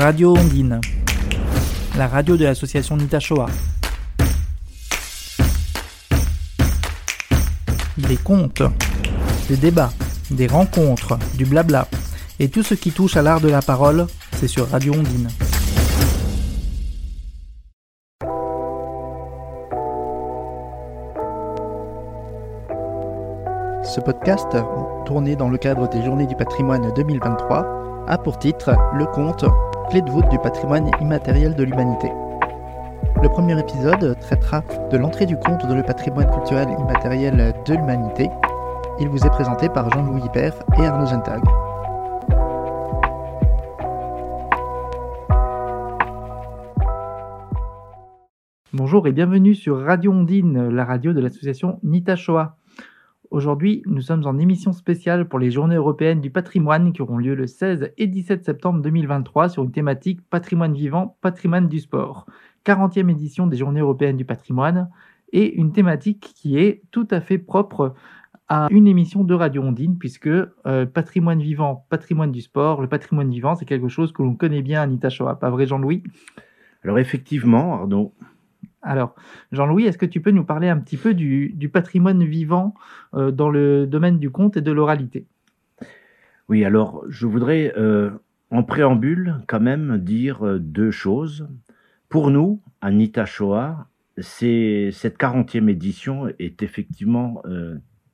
Radio Ondine, la radio de l'association Nitashoa. Des contes, des débats, des rencontres, du blabla, et tout ce qui touche à l'art de la parole, c'est sur Radio Ondine. Ce podcast, tourné dans le cadre des Journées du patrimoine 2023, a pour titre le conte Clé de voûte du patrimoine immatériel de l'humanité. Le premier épisode traitera de l'entrée du conte dans le patrimoine culturel immatériel de l'humanité. Il vous est présenté par Jean-Louis Hyper et Arnaud Zentag. Bonjour et bienvenue sur Radio Ondine, la radio de l'association Nitashoa. Aujourd'hui, nous sommes en émission spéciale pour les Journées européennes du patrimoine qui auront lieu le 16 et 17 septembre 2023 sur une thématique patrimoine vivant, patrimoine du sport. 40e édition des Journées européennes du patrimoine et une thématique qui est tout à fait propre à une émission de Radio Ondine puisque euh, patrimoine vivant, patrimoine du sport, le patrimoine vivant, c'est quelque chose que l'on connaît bien à Nita pas vrai Jean-Louis? Alors effectivement, Arnaud, alors, Jean-Louis, est-ce que tu peux nous parler un petit peu du, patrimoine vivant euh, dans le domaine du conte et de l'oralité? Oui, alors je voudrais euh, en préambule quand même dire euh, deux choses. Pour nous, Anita Shoah, cette 40e édition est effectivement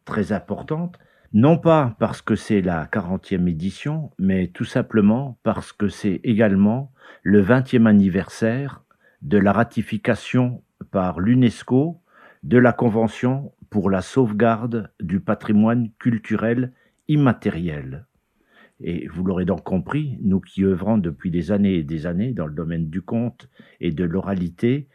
très importante, non pas parce que c'est la 40e édition, mais tout simplement parce que c'est également le 20e anniversaire de la ratification par l'UNESCO de la Convention pour la sauvegarde du patrimoine culturel immatériel. Et vous l'aurez donc compris, nous qui œuvrons depuis des années et des années dans le domaine du conte et de l'oralité,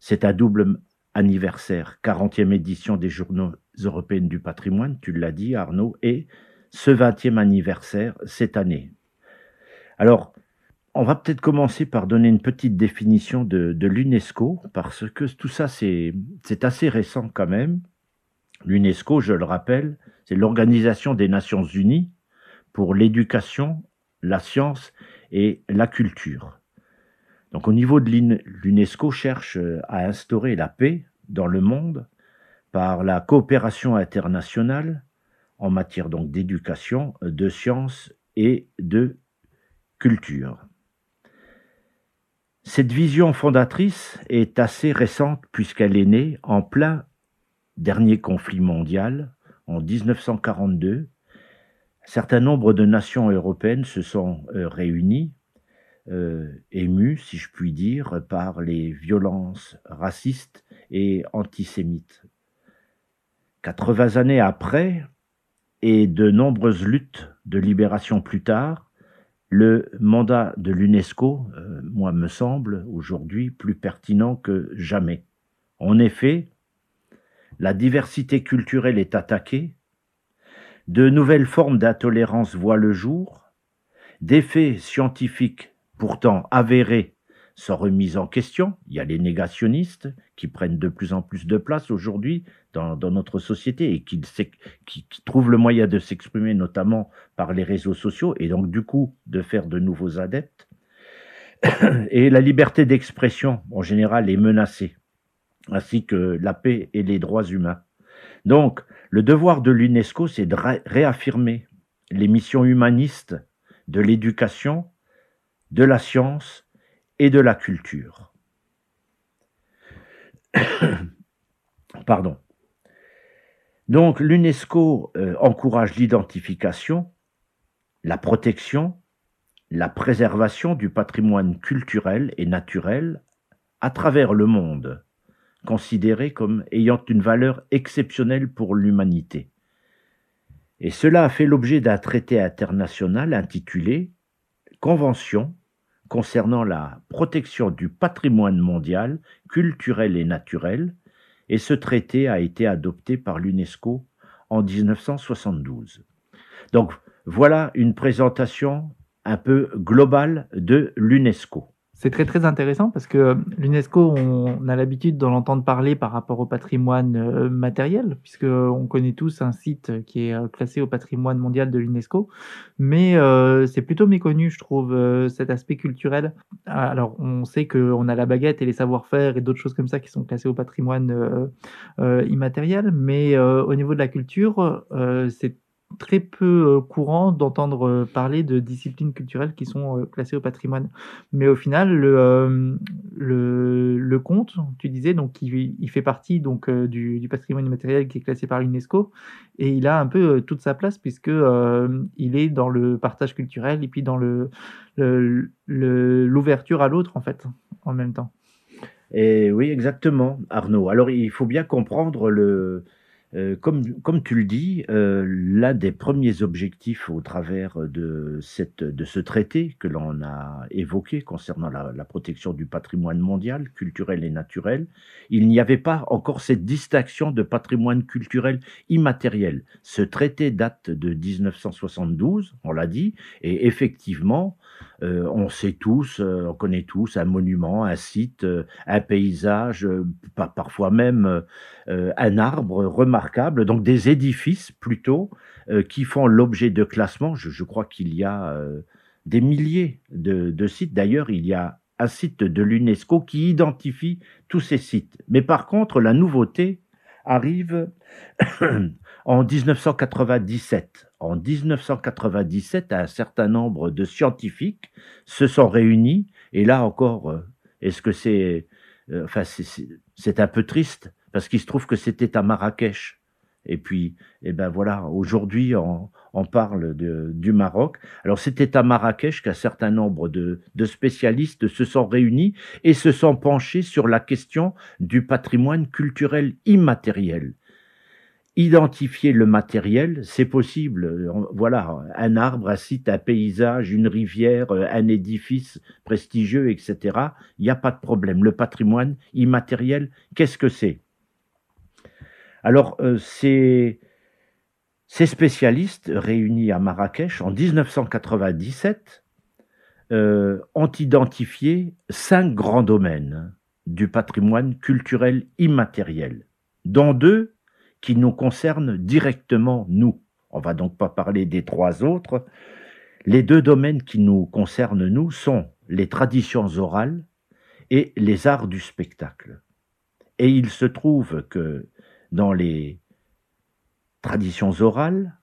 c'est un double anniversaire, 40e édition des Journaux européens du patrimoine, tu l'as dit Arnaud, et ce 20e anniversaire cette année. Alors, on va peut-être commencer par donner une petite définition de, l'UNESCO, parce que tout ça, c'est assez récent quand même. L'UNESCO, je le rappelle, c'est l'Organisation des Nations Unies pour l'éducation, la science et la culture. Donc au niveau de l'UNESCO, cherche à instaurer la paix dans le monde par la coopération internationale en matière d'éducation, de science et de culture. Cette vision fondatrice est assez récente puisqu'elle est née en plein dernier conflit mondial, en 1942. Un certain nombre de nations européennes se sont euh, réunies, euh, émues, si je puis dire, par les violences racistes et antisémites. 80 années après, et de nombreuses luttes de libération plus tard, le mandat de l'UNESCO, euh, moi, me semble aujourd'hui plus pertinent que jamais. En effet, la diversité culturelle est attaquée, de nouvelles formes d'intolérance voient le jour, des faits scientifiques pourtant avérés sont remises en question. Il y a les négationnistes qui prennent de plus en plus de place aujourd'hui dans, notre société et qui, trouvent le moyen de s'exprimer notamment par les réseaux sociaux et donc du coup de faire de nouveaux adeptes. Et la liberté d'expression en général est menacée, ainsi que la paix et les droits humains. Donc le devoir de l'UNESCO, c'est de réaffirmer les missions humanistes de l'éducation, de la science et de la culture. Pardon. Donc l'UNESCO euh, encourage l'identification, la protection, la préservation du patrimoine culturel et naturel à travers le monde, considéré comme ayant une valeur exceptionnelle pour l'humanité. Et cela a fait l'objet d'un traité international intitulé Convention concernant la protection du patrimoine mondial, culturel et naturel, et ce traité a été adopté par l'UNESCO en 1972. Donc voilà une présentation un peu globale de l'UNESCO. C'est très très intéressant parce que l'UNESCO, on a l'habitude d'en entendre parler par rapport au patrimoine euh, matériel, puisque on connaît tous un site qui est euh, classé au patrimoine mondial de l'UNESCO, mais euh, c'est plutôt méconnu, je trouve, cet aspect culturel. Alors, on sait qu'on a la baguette et les savoir-faire et d'autres choses comme ça qui sont classées au patrimoine immatériel, mais au niveau de la culture, c'est très peu courant d'entendre parler de disciplines culturelles qui sont classées au patrimoine. Mais au final, le, le, le conte, tu disais, donc il, il fait partie donc du, du, patrimoine immatériel qui est classé par l'UNESCO et il a un peu toute sa place puisque il est dans le partage culturel et puis dans le l'ouverture à l'autre en fait en même temps. Et oui, exactement, Arnaud. Alors il faut bien comprendre le euh, comme, comme tu le dis, euh, l'un des premiers objectifs au travers de, cette, de ce traité que l'on a évoqué concernant la, la, protection du patrimoine mondial, culturel et naturel, il n'y avait pas encore cette distinction de patrimoine culturel immatériel. Ce traité date de 1972, on l'a dit, et effectivement, euh, on sait tous, euh, on connaît tous un monument, un site, euh, un paysage, parfois même un arbre remarquable, donc des édifices plutôt qui font l'objet de classements. Je, crois qu'il y a des milliers de, de sites. D'ailleurs, il y a un site de l'UNESCO qui identifie tous ces sites. Mais par contre, la nouveauté arrive en 1997. En 1997, un certain nombre de scientifiques se sont réunis, et là encore, euh, est-ce que c'est... Euh, enfin, c'est un peu triste, parce qu'il se trouve que c'était à Marrakech. Et puis, eh ben voilà, aujourd'hui, on, parle du Maroc. Alors, c'était à Marrakech qu'un certain nombre de, spécialistes se sont réunis et se sont penchés sur la question du patrimoine culturel immatériel identifier le matériel, c'est possible. Voilà, un arbre, un site, un paysage, une rivière, un édifice prestigieux, etc. Il n'y a pas de problème. Le patrimoine immatériel, qu'est-ce que c'est? Alors, euh, ces, ces, spécialistes réunis à Marrakech en 1997 euh, ont identifié cinq grands domaines du patrimoine culturel immatériel, dont deux qui nous concerne directement, nous. On va donc pas parler des trois autres. Les deux domaines qui nous concernent, nous, sont les traditions orales et les arts du spectacle. Et il se trouve que dans les traditions orales,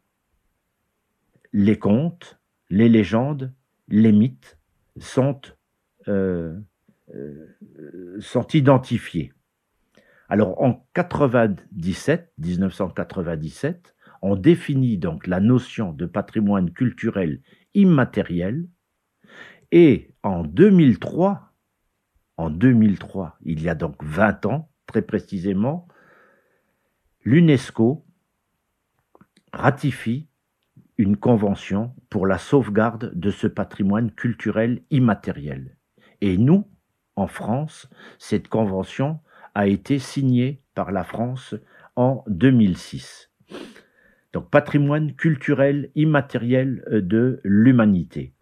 les contes, les légendes, les mythes sont, euh, euh, sont identifiés. Alors en 97, 1997, on définit donc la notion de patrimoine culturel immatériel et en 2003, en 2003, il y a donc 20 ans très précisément, l'UNESCO ratifie une convention pour la sauvegarde de ce patrimoine culturel immatériel. Et nous, en France, cette convention a été signé par la France en 2006. Donc patrimoine culturel immatériel euh, de l'humanité.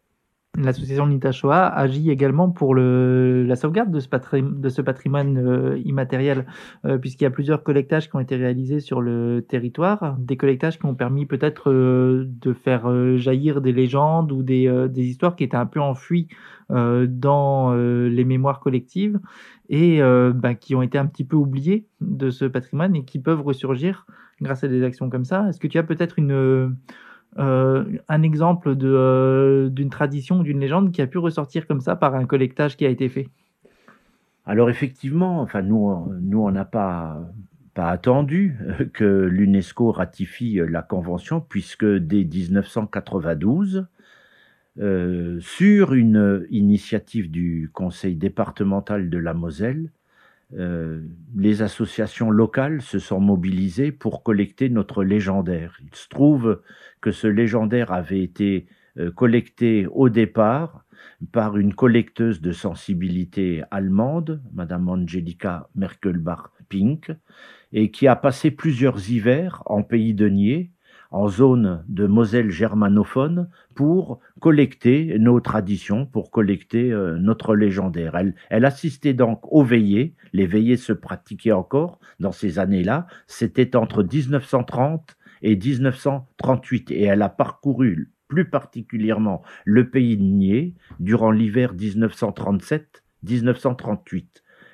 L'association Nitashoa agit également pour la sauvegarde de ce, patrimoine, euh, immatériel, euh, puisqu'il y a plusieurs collectages qui ont été réalisés sur le territoire, des collectages qui ont permis peut-être de faire jaillir des légendes ou des, histoires qui étaient un peu enfuies dans les mémoires collectives et euh, bah, qui ont été un petit peu oubliés de ce patrimoine et qui peuvent ressurgir grâce à des actions comme ça. Est-ce que tu as peut-être une, euh, un exemple euh, d'une tradition d'une légende qui a pu ressortir comme ça par un collectage qui a été fait. Alors effectivement, enfin nous, nous on n'a pas attendu que l'UNESCO ratifie la convention puisque dès 1992 euh, sur une initiative du conseil départemental de la Moselle, euh, les associations locales se sont mobilisées pour collecter notre légendaire. Il se trouve que ce légendaire avait été euh, collecté au départ par une collecteuse de sensibilité allemande, Madame Angelika Merkelbach-Pink, et qui a passé plusieurs hivers en pays de Nier en zone de Moselle germanophone pour collecter nos traditions, pour collecter euh, notre légendaire. Elle, assistait donc aux veillées. Les veillées se pratiquaient encore dans ces années-là. C'était entre 1930 et 1938 et elle a parcouru plus particulièrement le pays de Nier durant l'hiver 1937-1938.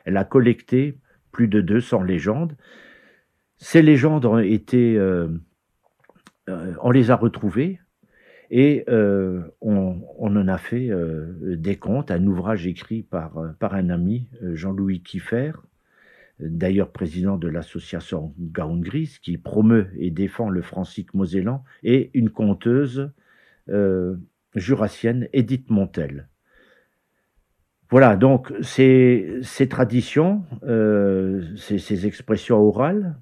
Elle a collecté plus de 200 légendes. Ces légendes ont été, euh, on les a retrouvées et euh, on, en a fait des contes, un ouvrage écrit par, un ami, Jean-Louis Kiffer, d'ailleurs président de l'association Gaon Gris, qui promeut et défend le francique mosellan, et une conteuse jurassienne, Edith Montel. Voilà, donc ces, traditions, ces, expressions orales,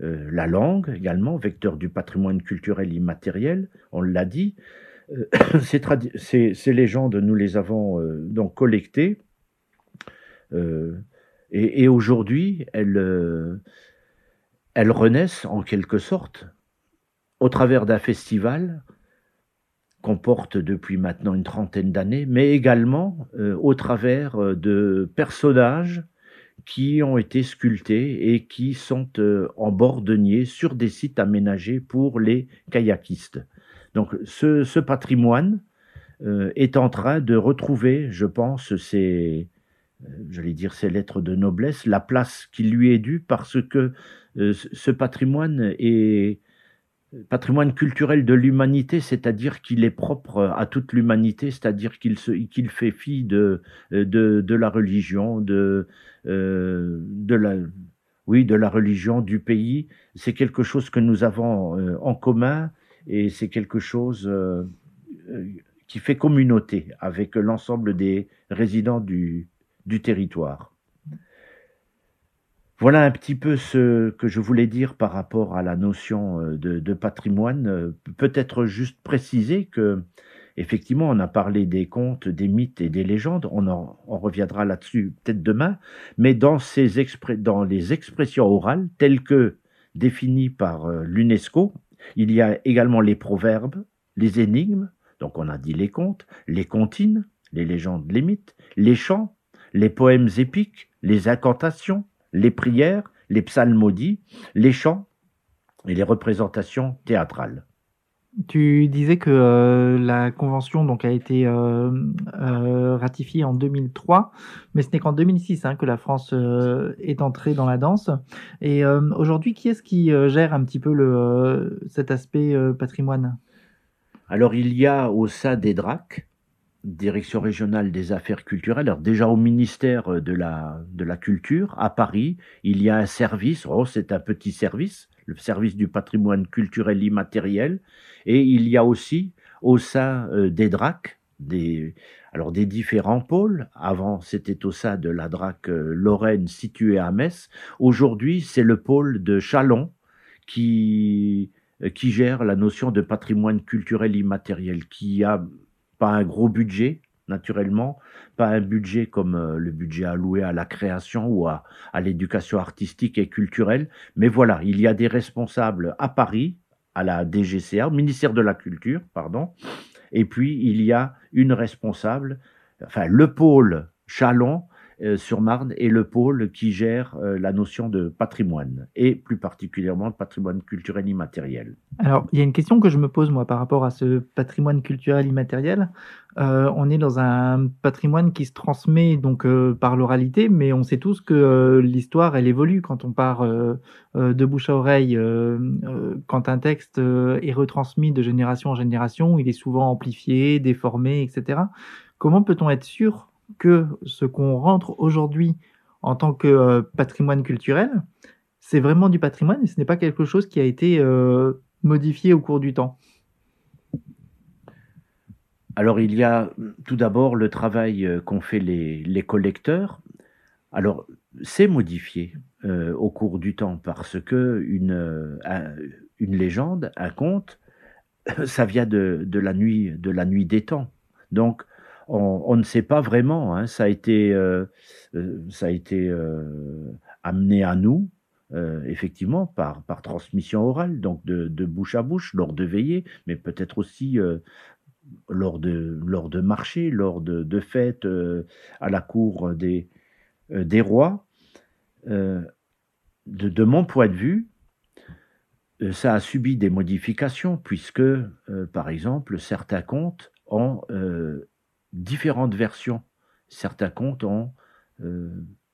euh, la langue également, vecteur du patrimoine culturel immatériel, on l'a dit. Euh, ces, légendes, nous les avons euh, donc collectées. et, et aujourd'hui, elles, elles renaissent en quelque sorte au travers d'un festival qu'on porte depuis maintenant une trentaine d'années, mais également au travers de personnages qui ont été sculptés et qui sont euh, en bord de Nier sur des sites aménagés pour les kayakistes. Donc ce, patrimoine euh, est en train de retrouver, je pense, ses, euh, j'allais dire ses lettres de noblesse, la place qui lui est due parce que ce patrimoine est patrimoine culturel de l'humanité, c'est-à-dire qu'il est propre à toute l'humanité, c'est-à-dire qu'il qu'il fait fi de, de, de, la religion, de, euh, de la, oui, de la religion du pays. C'est quelque chose que nous avons euh, en commun et c'est quelque chose euh, qui fait communauté avec l'ensemble des résidents du, du territoire. Voilà un petit peu ce que je voulais dire par rapport à la notion de, de patrimoine. Peut-être juste préciser que Effectivement, on a parlé des contes, des mythes et des légendes, on, en, reviendra là-dessus peut-être demain, mais dans, ces dans les expressions orales telles que définies par euh, l'UNESCO, il y a également les proverbes, les énigmes, donc on a dit les contes, les comptines, les légendes, les mythes, les chants, les poèmes épiques, les incantations, les prières, les psalmodies, les chants et les représentations théâtrales. Tu disais que euh, la convention donc a été euh, euh, ratifiée en 2003, mais ce n'est qu'en 2006 hein, que la France est entrée dans la danse. Et aujourd'hui, qui est-ce qui gère un petit peu le, cet aspect patrimoine? Alors, il y a au sein des DRAC, Direction régionale des affaires culturelles, alors déjà au ministère de la, de la Culture, à Paris, il y a un service, oh, c'est un petit service, le service du patrimoine culturel immatériel, et il y a aussi au sein euh, des DRAC, des, alors des différents pôles. Avant, c'était au sein de la DRAC euh, Lorraine située à Metz. Aujourd'hui, c'est le pôle de Chalon qui, euh, qui gère la notion de patrimoine culturel immatériel, qui a pas un gros budget, naturellement, pas un budget comme euh, le budget alloué à la création ou à, l'éducation artistique et culturelle, mais voilà, il y a des responsables à Paris, à la DGCA, au ministère de la Culture, pardon, et puis il y a une responsable, enfin le pôle Chalon, sur Marne est le pôle qui gère euh, la notion de patrimoine et plus particulièrement le patrimoine culturel immatériel. Alors, il y a une question que je me pose moi par rapport à ce patrimoine culturel immatériel. Euh, on est dans un patrimoine qui se transmet donc par l'oralité, mais on sait tous que l'histoire elle évolue quand on part de bouche à oreille. quand un texte est retransmis de génération en génération, il est souvent amplifié, déformé, etc. Comment peut-on être sûr que ce qu'on rentre aujourd'hui en tant que euh, patrimoine culturel, c'est vraiment du patrimoine et ce n'est pas quelque chose qui a été euh, modifié au cours du temps. Alors il y a tout d'abord le travail euh, qu'ont fait les, collecteurs. Alors c'est modifié au cours du temps parce que une, une légende, un conte, ça vient de, de, la nuit, de la nuit des temps. Donc on, ne sait pas vraiment. Hein. Ça a été, euh, euh, euh, amené à nous effectivement par, transmission orale, donc de, bouche à bouche, lors de veillées, mais peut-être aussi lors, de, lors de marchés, lors de, fêtes à la cour des, des rois. De, mon point de vue, ça a subi des modifications, puisque, par exemple, certains contes ont différentes versions. Certains contes ont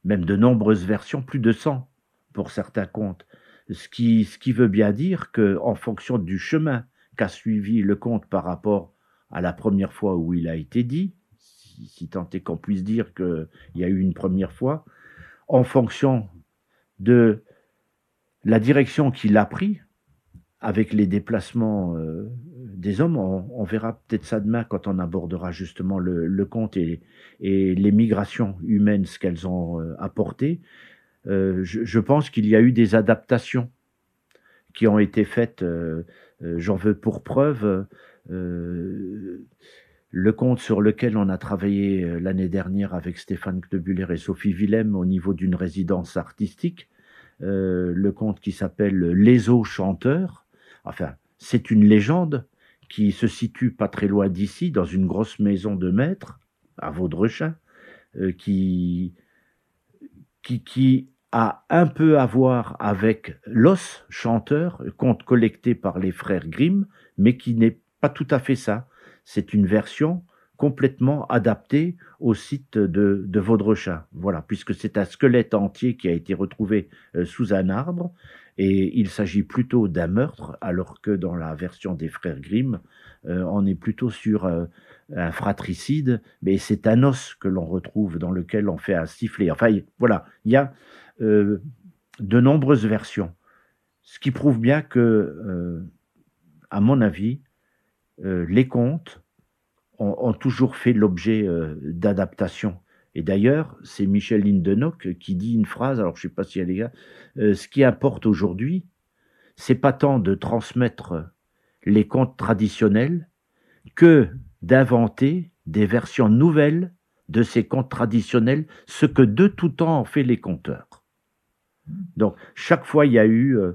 même de nombreuses versions, plus de 100 pour certains contes. Ce qui, ce qui veut bien dire que, en fonction du chemin qu'a suivi le conte par rapport à la première fois où il a été dit, si, si tant est qu'on puisse dire qu'il y a eu une première fois, en fonction de la direction qu'il a pris, avec les déplacements euh, des hommes, on, verra peut-être ça demain quand on abordera justement le, le conte et, les migrations humaines, ce qu'elles ont euh, apporté. Euh, je, pense qu'il y a eu des adaptations qui ont été faites. J'en veux pour preuve le conte sur lequel on a travaillé l'année dernière avec Stéphane Knebuller et Sophie Willem au niveau d'une résidence artistique. le conte qui s'appelle Les eaux chanteurs. Enfin, c'est une légende qui se situe pas très loin d'ici, dans une grosse maison de maître, à Vaudrechin, euh, qui, qui, qui a un peu à voir avec L'os chanteur, conte collecté par les frères Grimm, mais qui n'est pas tout à fait ça. C'est une version complètement adaptée au site de, de Vaudrechin. Voilà, puisque c'est un squelette entier qui a été retrouvé euh, sous un arbre, et il s'agit plutôt d'un meurtre, alors que dans la version des frères Grimm, euh, on est plutôt sur euh, un fratricide, mais c'est un os que l'on retrouve dans lequel on fait un sifflet. Enfin, voilà, il y a euh, de nombreuses versions, ce qui prouve bien que, à mon avis, les contes ont, ont, toujours fait l'objet d'adaptations. Et d'ailleurs, c'est Michel Lindenock qui dit une phrase, alors je ne sais pas si elle est là, ce qui importe aujourd'hui, c'est pas tant de transmettre les contes traditionnels que d'inventer des versions nouvelles de ces contes traditionnels, ce que de tout temps ont fait les conteurs. Donc, chaque fois, il y a eu euh,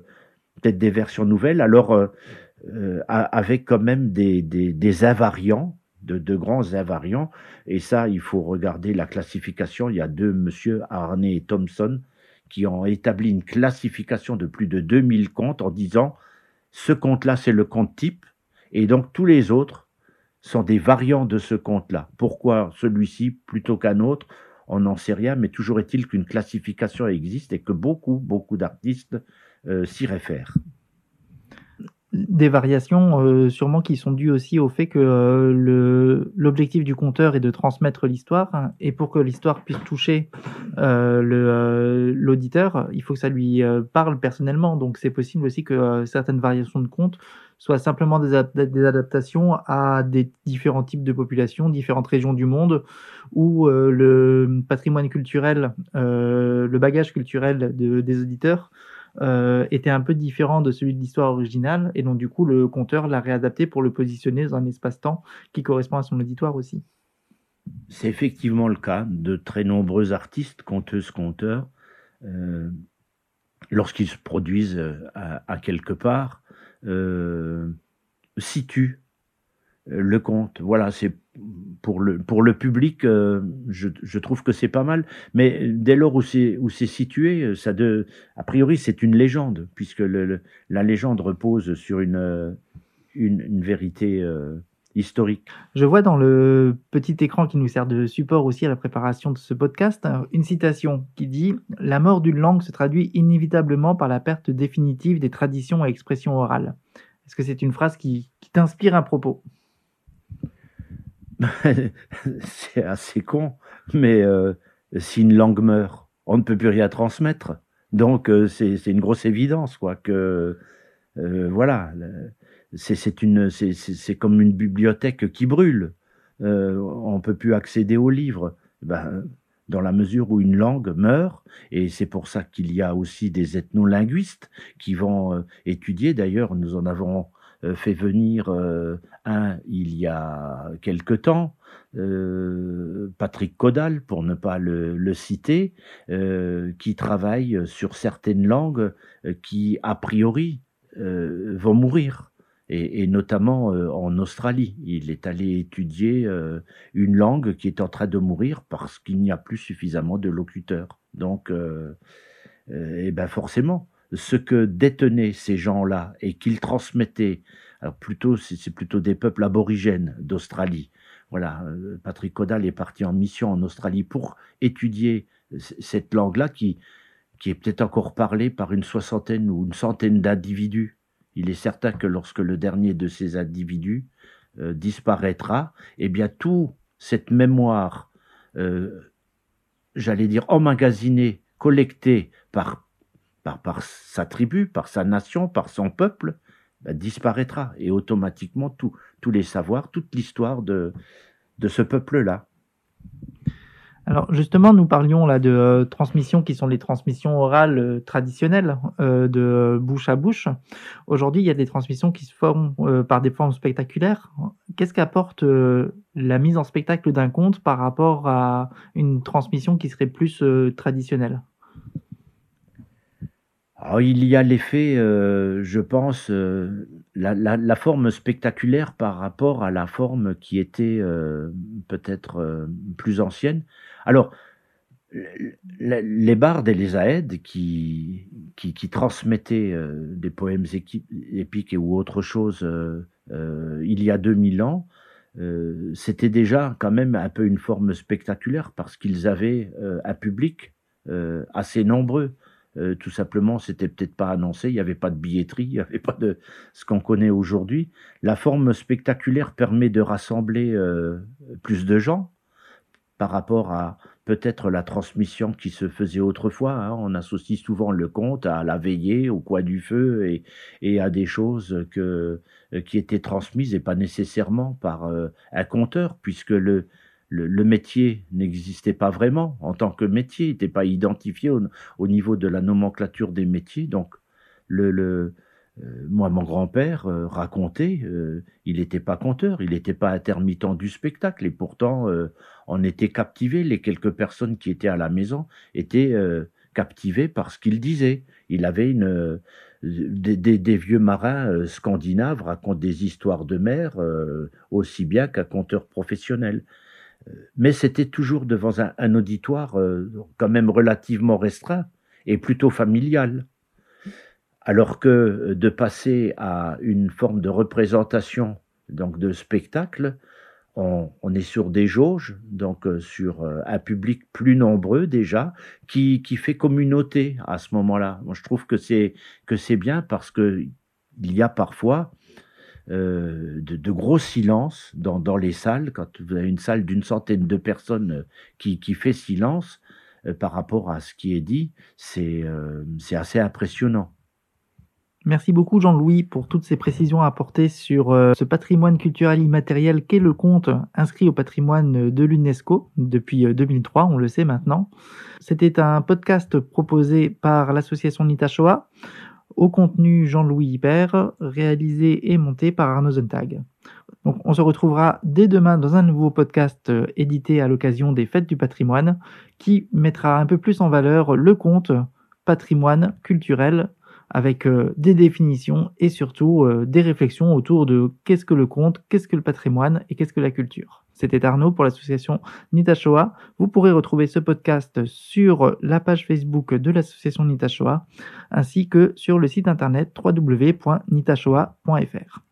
peut-être des versions nouvelles, alors euh, euh, avec quand même des, des, des invariants, de, de, grands invariants, et ça, il faut regarder la classification. Il y a deux, monsieur Arnay et Thompson, qui ont établi une classification de plus de 2000 contes en disant ce conte-là, c'est le conte type, et donc tous les autres sont des variants de ce conte-là. Pourquoi celui-ci plutôt qu'un autre? On n'en sait rien, mais toujours est-il qu'une classification existe et que beaucoup, beaucoup d'artistes euh, s'y réfèrent. Des variations euh, sûrement qui sont dues aussi au fait que euh, l'objectif du conteur est de transmettre l'histoire hein, et pour que l'histoire puisse toucher euh, l'auditeur, euh, il faut que ça lui euh, parle personnellement. Donc c'est possible aussi que euh, certaines variations de contes soient simplement des, ad des, adaptations à des différents types de populations, différentes régions du monde où le patrimoine culturel, le bagage culturel de, des auditeurs euh, était un peu différent de celui de l'histoire originale, et donc du coup le conteur l'a réadapté pour le positionner dans un espace-temps qui correspond à son auditoire aussi. C'est effectivement le cas de très nombreux artistes, conteuses, conteurs, euh, lorsqu'ils se produisent à, à quelque part, euh, situent le conte. Voilà, c'est pour le, public, euh, je, trouve que c'est pas mal. Mais dès lors où c'est, situé, de, a priori, c'est une légende, puisque la légende repose sur une, vérité euh, historique. Je vois dans le petit écran qui nous sert de support aussi à la préparation de ce podcast une citation qui dit La mort d'une langue se traduit inévitablement par la perte définitive des traditions et expressions orales. Est-ce que c'est une phrase qui, qui t'inspire un propos? c'est assez con, mais euh, si une langue meurt, on ne peut plus rien transmettre. Donc euh, c'est une grosse évidence, quoi. Euh, voilà, c'est une, c'est comme une bibliothèque qui brûle. On peut plus accéder aux livres. Ben, dans la mesure où une langue meurt, et c'est pour ça qu'il y a aussi des ethnolinguistes qui vont étudier. D'ailleurs, nous en avons fait venir un il y a quelque temps, Patrick Caudal, pour ne pas le, citer, qui travaille sur certaines langues qui, a priori, vont mourir. Et, notamment en Australie. Il est allé étudier une langue qui est en train de mourir parce qu'il n'y a plus suffisamment de locuteurs. Donc, et ben forcément, ce que détenaient ces gens-là et qu'ils transmettaient, alors plutôt, c'est plutôt des peuples aborigènes d'Australie. Voilà, euh, Patrick Caudal est parti en mission en Australie pour étudier cette langue-là qui, qui est peut-être encore parlée par une soixantaine ou une centaine d'individus. Il est certain que lorsque le dernier de ces individus euh, disparaîtra, eh bien, toute cette mémoire, euh, j'allais dire emmagasinée, collectée par par, sa tribu, par sa nation, par son peuple, bah, disparaîtra. Et automatiquement, tous les savoirs, toute l'histoire de, ce peuple-là. Alors justement, nous parlions là de euh, transmissions qui sont les transmissions orales euh, traditionnelles, euh, de bouche à bouche. Aujourd'hui, il y a des transmissions qui se forment par des formes spectaculaires. Qu'est-ce qu'apporte la mise en spectacle d'un conte par rapport à une transmission qui serait plus traditionnelle? Il y a l'effet, euh, je pense, euh, la, forme spectaculaire par rapport à la forme qui était euh, peut-être plus ancienne. Alors, les bardes et les aèdes qui, qui, transmettaient des poèmes épiques et ou autre chose il y a 2000 ans, c'était déjà quand même un peu une forme spectaculaire parce qu'ils avaient un public assez nombreux. Euh, tout simplement, c'était peut-être pas annoncé, il n'y avait pas de billetterie, il n'y avait pas de ce qu'on connaît aujourd'hui. La forme spectaculaire permet de rassembler euh, plus de gens par rapport à peut-être la transmission qui se faisait autrefois. Hein. On associe souvent le conte à la veillée, au coin du feu et, et à des choses que, qui étaient transmises et pas nécessairement par euh, un conteur, puisque le, le, métier n'existait pas vraiment en tant que métier, il n'était pas identifié au, niveau de la nomenclature des métiers. Donc, euh, moi, mon grand-père euh, racontait, euh, il n'était pas conteur, il n'était pas intermittent du spectacle, et pourtant, on était captivé. Les quelques personnes qui étaient à la maison étaient captivées par ce qu'il disait. Il avait une des, vieux marins scandinaves racontent des histoires de mer aussi bien qu'un conteur professionnel mais c'était toujours devant un, auditoire euh, quand même relativement restreint et plutôt familial. Alors que euh, de passer à une forme de représentation, donc de spectacle, on, est sur des jauges, donc euh, sur un public plus nombreux déjà, qui, qui fait communauté à ce moment-là. Moi, je trouve que c'est que c'est bien parce que il y a parfois euh, de, gros silence dans, dans, les salles. Quand vous avez une salle d'une centaine de personnes euh, qui, qui fait silence euh, par rapport à ce qui est dit, c'est c'est assez impressionnant. Merci beaucoup Jean-Louis pour toutes ces précisions apportées sur ce patrimoine culturel immatériel qu'est le conte inscrit au patrimoine de l'UNESCO depuis 2003, on le sait maintenant. C'était un podcast proposé par l'association Nitashoa. Au contenu Jean-Louis Hyper, réalisé et monté par Arnaud Zontag. Donc, on se retrouvera dès demain dans un nouveau podcast euh, édité à l'occasion des Fêtes du patrimoine qui mettra un peu plus en valeur le conte patrimoine culturel avec euh, des définitions et surtout euh, des réflexions autour de qu'est-ce que le conte, qu'est-ce que le patrimoine et qu'est-ce que la culture. C'était Arnaud pour l'association Nitashoa. Vous pourrez retrouver ce podcast sur la page Facebook de l'association Nitashoa ainsi que sur le site internet www.nitashoa.fr.